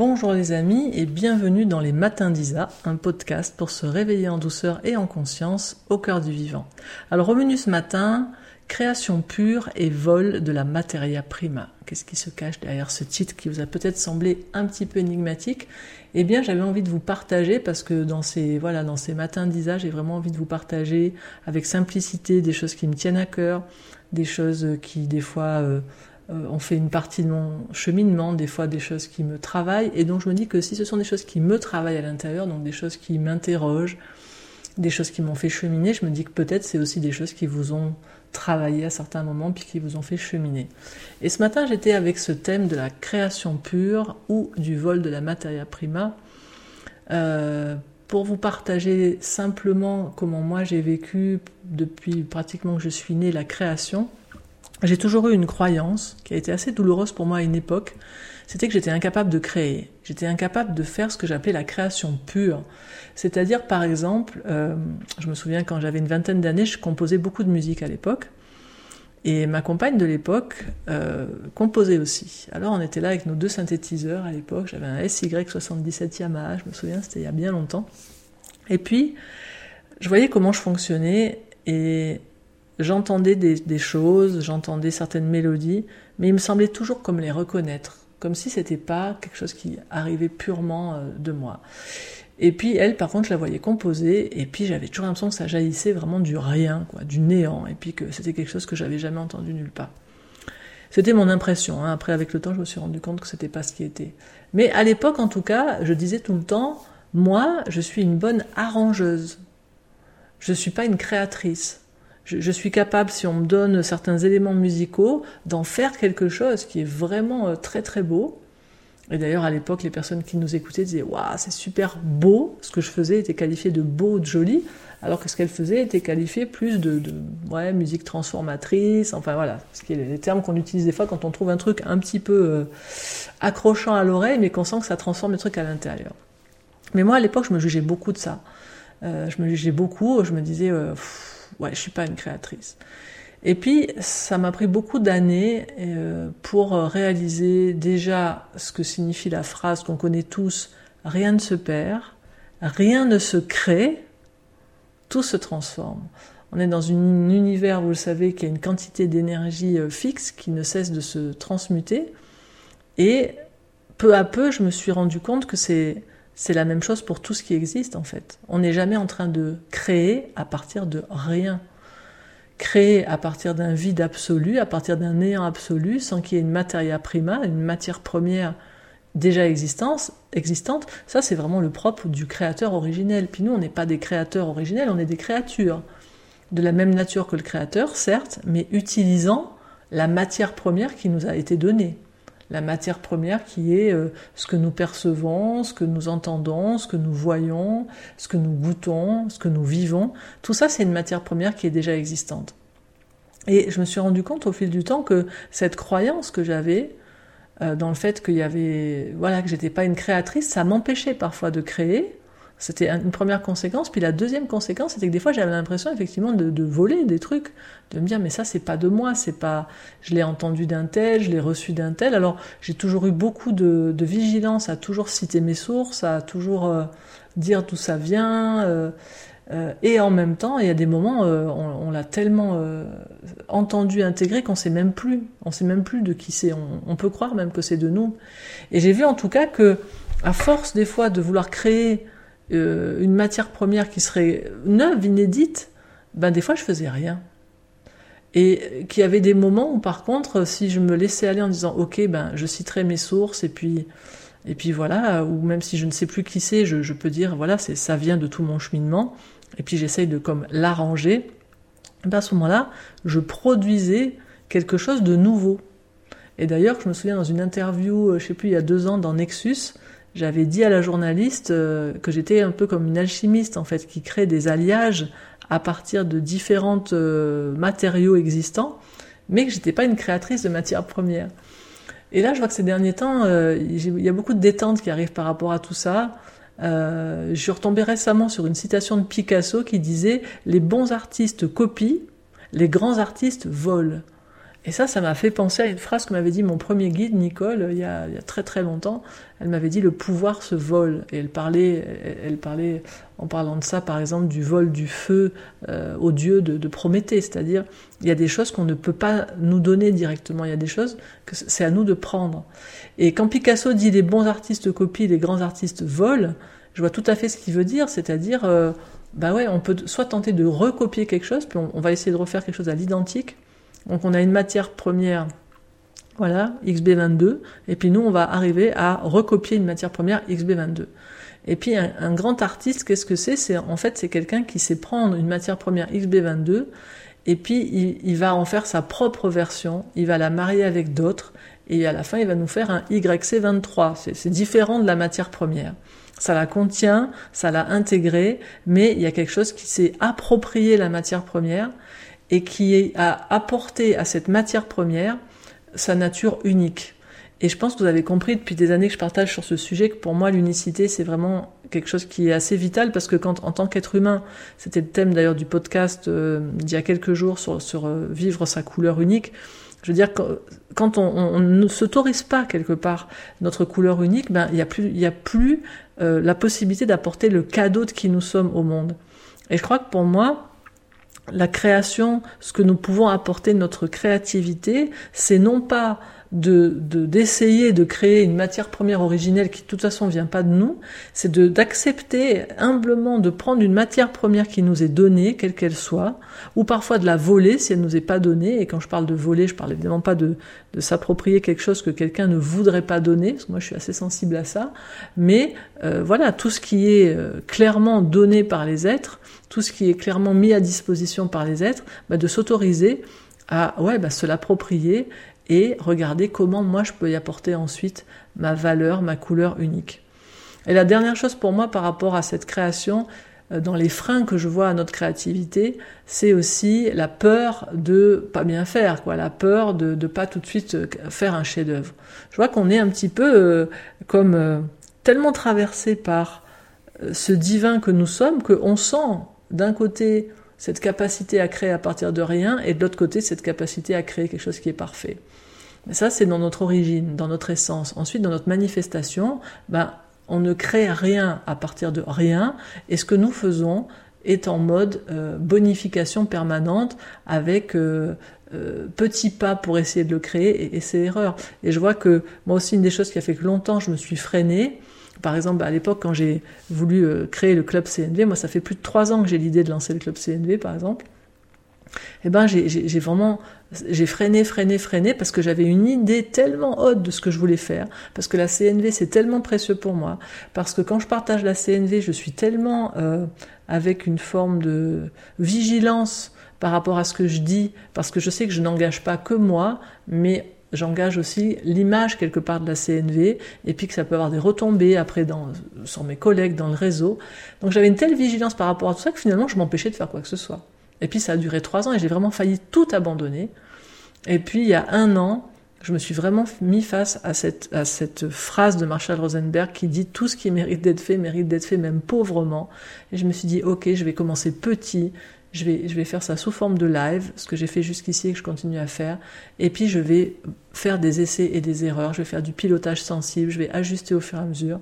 Bonjour les amis et bienvenue dans les Matins d'Isa, un podcast pour se réveiller en douceur et en conscience au cœur du vivant. Alors au menu ce matin, création pure et vol de la materia prima. Qu'est-ce qui se cache derrière ce titre qui vous a peut-être semblé un petit peu énigmatique? Eh bien, j'avais envie de vous partager parce que dans ces voilà, dans ces matins d'Isa, j'ai vraiment envie de vous partager avec simplicité des choses qui me tiennent à cœur, des choses qui des fois euh, on fait une partie de mon cheminement, des fois des choses qui me travaillent, et donc je me dis que si ce sont des choses qui me travaillent à l'intérieur, donc des choses qui m'interrogent, des choses qui m'ont fait cheminer, je me dis que peut-être c'est aussi des choses qui vous ont travaillé à certains moments, puis qui vous ont fait cheminer. Et ce matin, j'étais avec ce thème de la création pure ou du vol de la materia prima, euh, pour vous partager simplement comment moi j'ai vécu depuis pratiquement que je suis née la création j'ai toujours eu une croyance qui a été assez douloureuse pour moi à une époque, c'était que j'étais incapable de créer, j'étais incapable de faire ce que j'appelais la création pure. C'est-à-dire, par exemple, euh, je me souviens quand j'avais une vingtaine d'années, je composais beaucoup de musique à l'époque, et ma compagne de l'époque euh, composait aussi. Alors on était là avec nos deux synthétiseurs à l'époque, j'avais un SY77 Yamaha, je me souviens, c'était il y a bien longtemps. Et puis, je voyais comment je fonctionnais, et J'entendais des, choses, j'entendais certaines mélodies, mais il me semblait toujours comme les reconnaître, comme si c'était pas quelque chose qui arrivait purement euh, de moi. Et puis elle, par contre, je la voyais composer, et puis j'avais toujours l'impression que ça jaillissait vraiment du rien, du néant, et puis que c'était quelque chose que j'avais jamais entendu nulle part. C'était mon impression. Hein. Après, avec le temps, je me suis rendu compte que c'était pas ce qui était. Mais à l'époque, en tout cas, je disais tout le temps, moi, je suis une bonne arrangeuse. Je suis pas une créatrice je, suis capable, si on me donne certains éléments musicaux, d'en faire quelque chose qui est vraiment euh, très très beau. Et d'ailleurs, à l'époque, les personnes qui nous écoutaient disaient Waouh, c'est super beau. Ce que je faisais était qualifié de beau, de joli, alors que ce qu'elle faisait était qualifié plus de, ouais, musique transformatrice. Enfin voilà, ce qui est les termes qu'on utilise des fois quand on trouve un truc un petit peu euh, accrochant à l'oreille, mais qu'on sent que ça transforme le truc à l'intérieur. Mais moi, à l'époque, je me jugeais beaucoup de ça. Euh, je me jugeais beaucoup. Je me disais ouais, je suis pas une créatrice. Et puis, ça m'a pris beaucoup d'années euh, pour réaliser déjà ce que signifie la phrase qu'on connaît tous, rien ne se perd, rien ne se crée, tout se transforme. On est dans un univers, vous le savez, qui a une quantité d'énergie euh, fixe qui ne cesse de se transmuter. Et peu à peu, je me suis rendu compte que c'est c'est la même chose pour tout ce qui existe en fait. On n'est jamais en train de créer à partir de rien. Créer à partir d'un vide absolu, à partir d'un néant absolu, sans qu'il y ait une materia prima, une matière première déjà existante, existante ça c'est vraiment le propre du créateur originel. Puis nous, on n'est pas des créateurs originels, on est des créatures. De la même nature que le créateur, certes, mais utilisant la matière première qui nous a été donnée la matière première qui est euh, ce que nous percevons, ce que nous entendons, ce que nous voyons, ce que nous goûtons, ce que nous vivons. Tout ça, c'est une matière première qui est déjà existante. Et je me suis rendu compte au fil du temps que cette croyance que j'avais euh, dans le fait qu'il y avait, voilà, que j'étais pas une créatrice, ça m'empêchait parfois de créer, c'était une première conséquence. Puis la deuxième conséquence, c'était que des fois, j'avais l'impression effectivement de, voler des trucs, de me dire mais ça c'est pas de moi, c'est pas, je l'ai entendu d'un tel, je l'ai reçu d'un tel. Alors j'ai toujours eu beaucoup de, vigilance à toujours citer mes sources, à toujours euh, dire d'où ça vient. Euh, euh, et en même temps, il y a des moments, on, l'a tellement entendu, intégré qu'on sait même plus, on sait même plus de qui c'est. On, on, peut croire même que c'est de nous. Et j'ai vu en tout cas que, à force des fois de vouloir créer euh, une matière première qui serait neuve, inédite, ben des fois je faisais rien. Et qu'il y avait des moments où par contre, si je me laissais aller en disant ok, ben je citerai mes sources et puis et puis voilà, ou même si je ne sais plus qui c'est, je, peux dire voilà, c'est ça vient de tout mon cheminement. Et puis j'essaye de comme l'arranger. Ben à ce moment-là, je produisais quelque chose de nouveau. Et d'ailleurs, je me souviens dans une interview, euh, je sais plus, il y a deux ans dans Nexus, j'avais dit à la journaliste euh, que j'étais un peu comme une alchimiste en fait, qui crée des alliages à partir de différents euh, matériaux existants, mais que j'étais pas une créatrice de matières premières. Et là, je vois que ces derniers temps, il y a beaucoup de détente qui arrive par rapport à tout ça. je suis retombée récemment sur une citation de Picasso qui disait Les bons artistes copient, les grands artistes volent. Et ça, ça m'a fait penser à une phrase que m'avait dit mon premier guide, Nicole, il y a, il y a très très longtemps. Elle m'avait dit le pouvoir se vole. Et elle parlait, elle, parlait en parlant de ça, par exemple, du vol du feu euh, au dieu de, Prométhée. C'est-à-dire, il y a des choses qu'on ne peut pas nous donner directement. Il y a des choses que c'est à nous de prendre. Et quand Picasso dit les bons artistes copient, les grands artistes volent, je vois tout à fait ce qu'il veut dire. C'est-à-dire, euh, bah ouais, on peut soit tenter de recopier quelque chose, puis on va essayer de refaire quelque chose à l'identique donc on a une matière première, voilà, XB22, et puis nous on va arriver à recopier une matière première XB22. Et puis un, grand artiste, qu'est-ce que c'est? C'est en fait c'est quelqu'un qui sait prendre une matière première XB22 et puis il, va en faire sa propre version, il va la marier avec d'autres et à la fin il va nous faire un YC23. C'est différent de la matière première. Ça la contient, ça l'a intégrée, mais il y a quelque chose qui s'est approprié la matière première et qui a apporté à cette matière première sa nature unique. Et je pense que vous avez compris depuis des années que je partage sur ce sujet que pour moi l'unicité c'est vraiment quelque chose qui est assez vital parce que quand en tant qu'être humain, c'était le thème d'ailleurs du podcast euh, d'il y a quelques jours sur, sur euh, vivre sa couleur unique. Je veux dire quand on, on, ne s'autorise pas quelque part notre couleur unique, ben il y a plus il y a plus euh, la possibilité d'apporter le cadeau de qui nous sommes au monde. Et je crois que pour moi, la création, ce que nous pouvons apporter notre créativité, c'est non pas de d'essayer de, créer une matière première originelle qui de toute façon vient pas de nous, c'est de d'accepter humblement de prendre une matière première qui nous est donnée, quelle qu'elle soit, ou parfois de la voler si elle nous est pas donnée. Et quand je parle de voler, je parle évidemment pas de, de s'approprier quelque chose que quelqu'un ne voudrait pas donner, parce que moi je suis assez sensible à ça. Mais euh, voilà, tout ce qui est euh, clairement donné par les êtres, tout ce qui est clairement mis à disposition par les êtres, bah, de s'autoriser à ouais, bah, se l'approprier et regarder comment moi je peux y apporter ensuite ma valeur, ma couleur unique. Et la dernière chose pour moi par rapport à cette création, euh, dans les freins que je vois à notre créativité, c'est aussi la peur de pas bien faire, quoi, la peur de ne pas tout de suite euh, faire un chef-d'œuvre. Je vois qu'on est un petit peu euh, comme tellement traversé par ce divin que nous sommes qu'on sent d'un côté cette capacité à créer à partir de rien et de l'autre côté cette capacité à créer quelque chose qui est parfait. Mais ça, c'est dans notre origine, dans notre essence. Ensuite, dans notre manifestation, ben, on ne crée rien à partir de rien et ce que nous faisons est en mode euh, bonification permanente avec euh, euh, petits pas pour essayer de le créer et, c'est l'erreur. Et je vois que moi aussi, une des choses qui a fait que longtemps je me suis freinée, par exemple, à l'époque, quand j'ai voulu euh, créer le club CNV, moi, ça fait plus de trois ans que j'ai l'idée de lancer le club CNV, par exemple. Eh ben, j'ai vraiment, j'ai freiné, freiné, freiné parce que j'avais une idée tellement haute de ce que je voulais faire, parce que la CNV c'est tellement précieux pour moi, parce que quand je partage la CNV, je suis tellement euh, avec une forme de vigilance par rapport à ce que je dis, parce que je sais que je n'engage pas que moi, mais j'engage aussi l'image quelque part de la CNV et puis que ça peut avoir des retombées après dans, sur mes collègues dans le réseau. Donc j'avais une telle vigilance par rapport à tout ça que finalement je m'empêchais de faire quoi que ce soit. Et puis ça a duré trois ans et j'ai vraiment failli tout abandonner. Et puis il y a un an, je me suis vraiment mis face à cette, à cette phrase de Marshall Rosenberg qui dit tout ce qui mérite d'être fait mérite d'être fait même pauvrement. Et je me suis dit ok, je vais commencer petit, je vais, faire ça sous forme de live, ce que j'ai fait jusqu'ici et que je continue à faire. Et puis je vais faire des essais et des erreurs, je vais faire du pilotage sensible, je vais ajuster au fur et à mesure,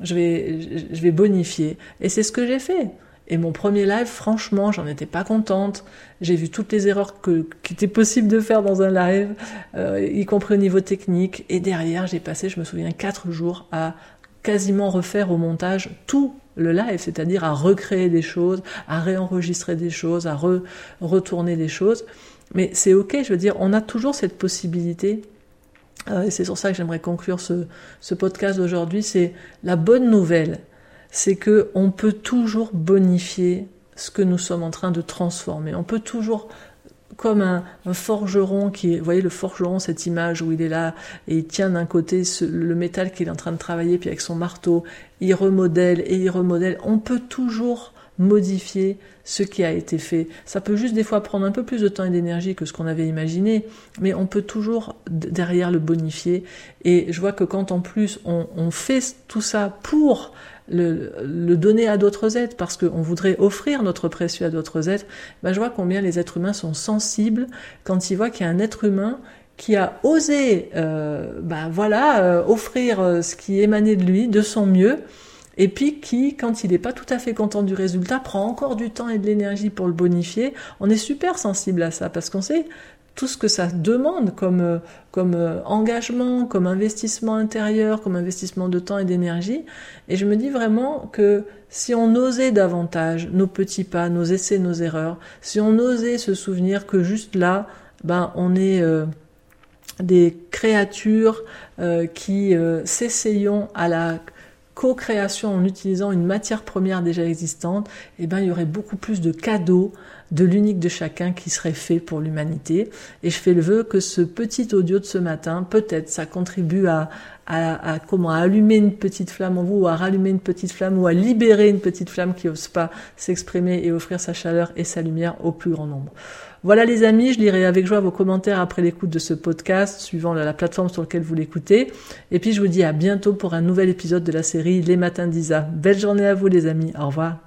je vais, bonifier. Et c'est ce que j'ai fait. Et mon premier live, franchement, j'en étais pas contente. J'ai vu toutes les erreurs que, qu'il était possible de faire dans un live, euh, y compris au niveau technique. Et derrière, j'ai passé, je me souviens, quatre jours à quasiment refaire au montage tout le live, c'est-à-dire à recréer des choses, à réenregistrer des choses, à retourner des choses. Mais c'est ok, je veux dire, on a toujours cette possibilité. Euh, et c'est sur ça que j'aimerais conclure ce, ce podcast d'aujourd'hui. C'est la bonne nouvelle, c'est que on peut toujours bonifier ce que nous sommes en train de transformer. On peut toujours comme un, forgeron qui vous voyez le forgeron, cette image où il est là et il tient d'un côté le métal qu'il est en train de travailler, puis avec son marteau, il remodèle et il remodèle. On peut toujours modifier ce qui a été fait. Ça peut juste des fois prendre un peu plus de temps et d'énergie que ce qu'on avait imaginé, mais on peut toujours derrière le bonifier. Et je vois que quand en plus on, fait tout ça pour le, le donner à d'autres êtres, parce qu'on voudrait offrir notre précieux à d'autres êtres, ben je vois combien les êtres humains sont sensibles quand ils voient qu'il y a un être humain qui a osé, euh, ben voilà, euh, offrir euh, ce qui émanait de lui, de son mieux, et puis qui, quand il n'est pas tout à fait content du résultat, prend encore du temps et de l'énergie pour le bonifier. On est super sensible à ça parce qu'on sait tout ce que ça demande comme, euh, comme euh, engagement, comme investissement intérieur, comme investissement de temps et d'énergie. Et je me dis vraiment que si on osait davantage nos petits pas, nos essais, nos erreurs, si on osait se souvenir que juste là, ben on est euh, des créatures qui s'essayons à la co-création en utilisant une matière première déjà existante, eh ben, il y aurait beaucoup plus de cadeaux de l'unique de chacun qui serait fait pour l'humanité. Et je fais le vœu que ce petit audio de ce matin, peut-être, ça contribue à, à, comment à allumer une petite flamme en vous, ou à rallumer une petite flamme, ou à libérer une petite flamme qui n'ose pas s'exprimer et offrir sa chaleur et sa lumière au plus grand nombre. Voilà les amis, je lirai avec joie vos commentaires après l'écoute de ce podcast, suivant la, plateforme sur laquelle vous l'écoutez. Et puis je vous dis à bientôt pour un nouvel épisode de la série Les Matins d'Isa. Belle journée à vous les amis, au revoir.